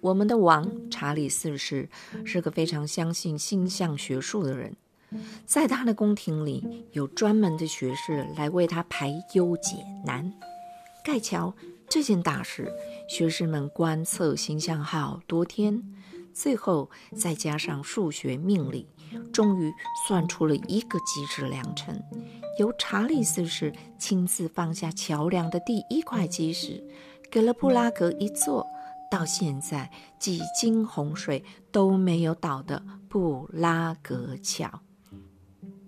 我们的王查理四世是个非常相信星象学术的人，在他的宫廷里有专门的学士来为他排忧解难。盖桥这件大事，学士们观测星象好多天，最后再加上数学命理，终于算出了一个吉时良辰。由查理四世亲自放下桥梁的第一块基石，给了布拉格一座。到现在几经洪水都没有倒的布拉格桥，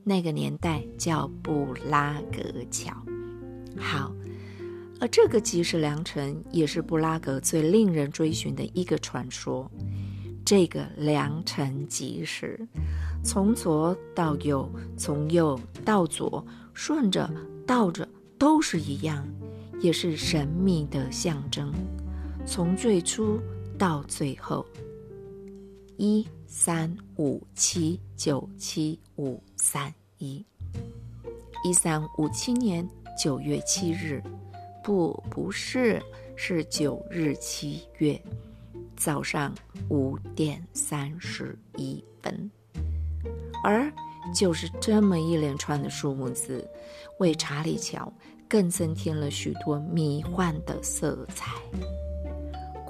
那个年代叫布拉格桥。好，而这个吉时良辰也是布拉格最令人追寻的一个传说。这个良辰吉时，从左到右，从右到左，顺着倒着都是一样，也是神秘的象征。从最初到最后，一三五七九七五三一，一三五七年九月七日，不，不是，是九日七月。早上五点三十一分，而就是这么一连串的数目字，为查理桥更增添了许多迷幻的色彩。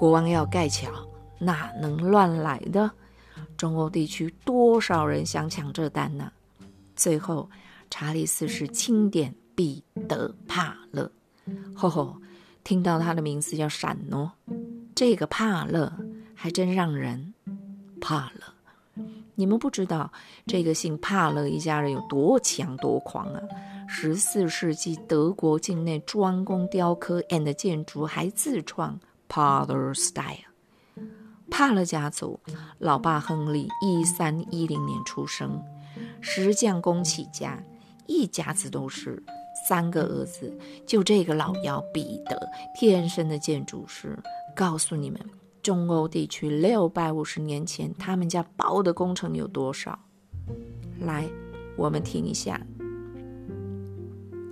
国王要盖桥，哪能乱来的？中欧地区多少人想抢这单呢？最后，查理四世钦点彼得帕勒。吼吼，听到他的名字要闪哦。这个帕勒还真让人怕了。你们不知道这个姓帕勒一家人有多强多狂啊！十四世纪德国境内专攻雕刻 and 建筑，还自创。Father style，帕勒家族，老爸亨利一三一零年出生，石匠工起家，一家子都是三个儿子，就这个老幺彼得，天生的建筑师。告诉你们，中欧地区六百五十年前他们家包的工程有多少？来，我们听一下。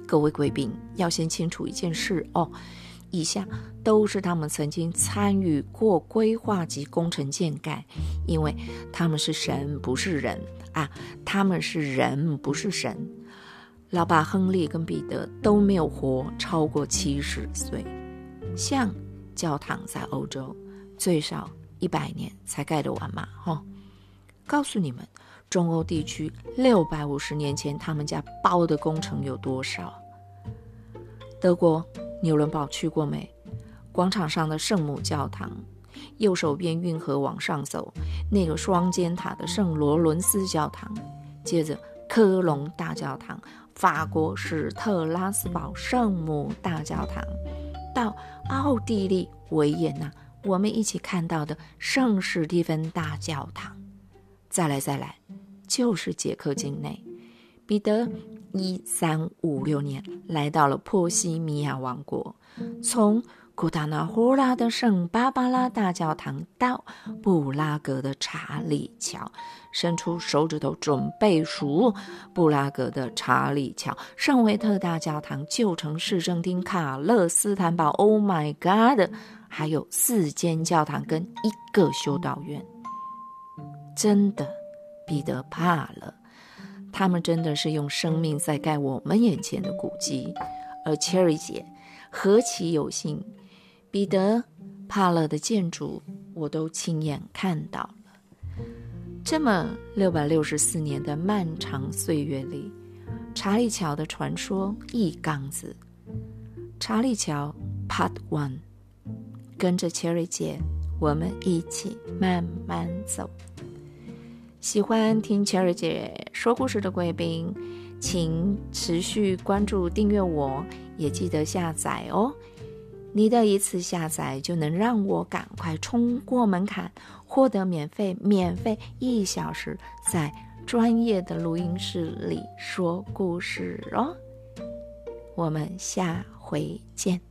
各位贵宾要先清楚一件事哦。以下都是他们曾经参与过规划及工程建盖，因为他们是神不是人啊，他们是人不是神。老爸亨利跟彼得都没有活超过七十岁。像教堂在欧洲最少一百年才盖得完嘛，哈。告诉你们，中欧地区六百五十年前他们家包的工程有多少？德国。纽伦堡去过没？广场上的圣母教堂，右手边运河往上走，那个双尖塔的圣罗伦斯教堂，接着科隆大教堂，法国史特拉斯堡圣母大教堂，到奥地利维也纳，我们一起看到的圣史蒂芬大教堂，再来再来，就是捷克境内，彼得。一三五六年，来到了波西米亚王国。从古达纳霍拉的圣巴巴拉大教堂到布拉格的查理桥，伸出手指头准备数布拉格的查理桥、圣维特大教堂、旧城市政厅、卡勒斯坦堡。Oh my God！还有四间教堂跟一个修道院，真的，彼得怕了。他们真的是用生命在盖我们眼前的古迹，而 Cherry 姐何其有幸，彼得帕勒的建筑我都亲眼看到了。这么六百六十四年的漫长岁月里，查理桥的传说一缸子。查理桥 Part One，跟着 Cherry 姐，我们一起慢慢走。喜欢听 Cherry 姐说故事的贵宾，请持续关注、订阅我，也记得下载哦。你的一次下载就能让我赶快冲过门槛，获得免费、免费一小时在专业的录音室里说故事哦。我们下回见。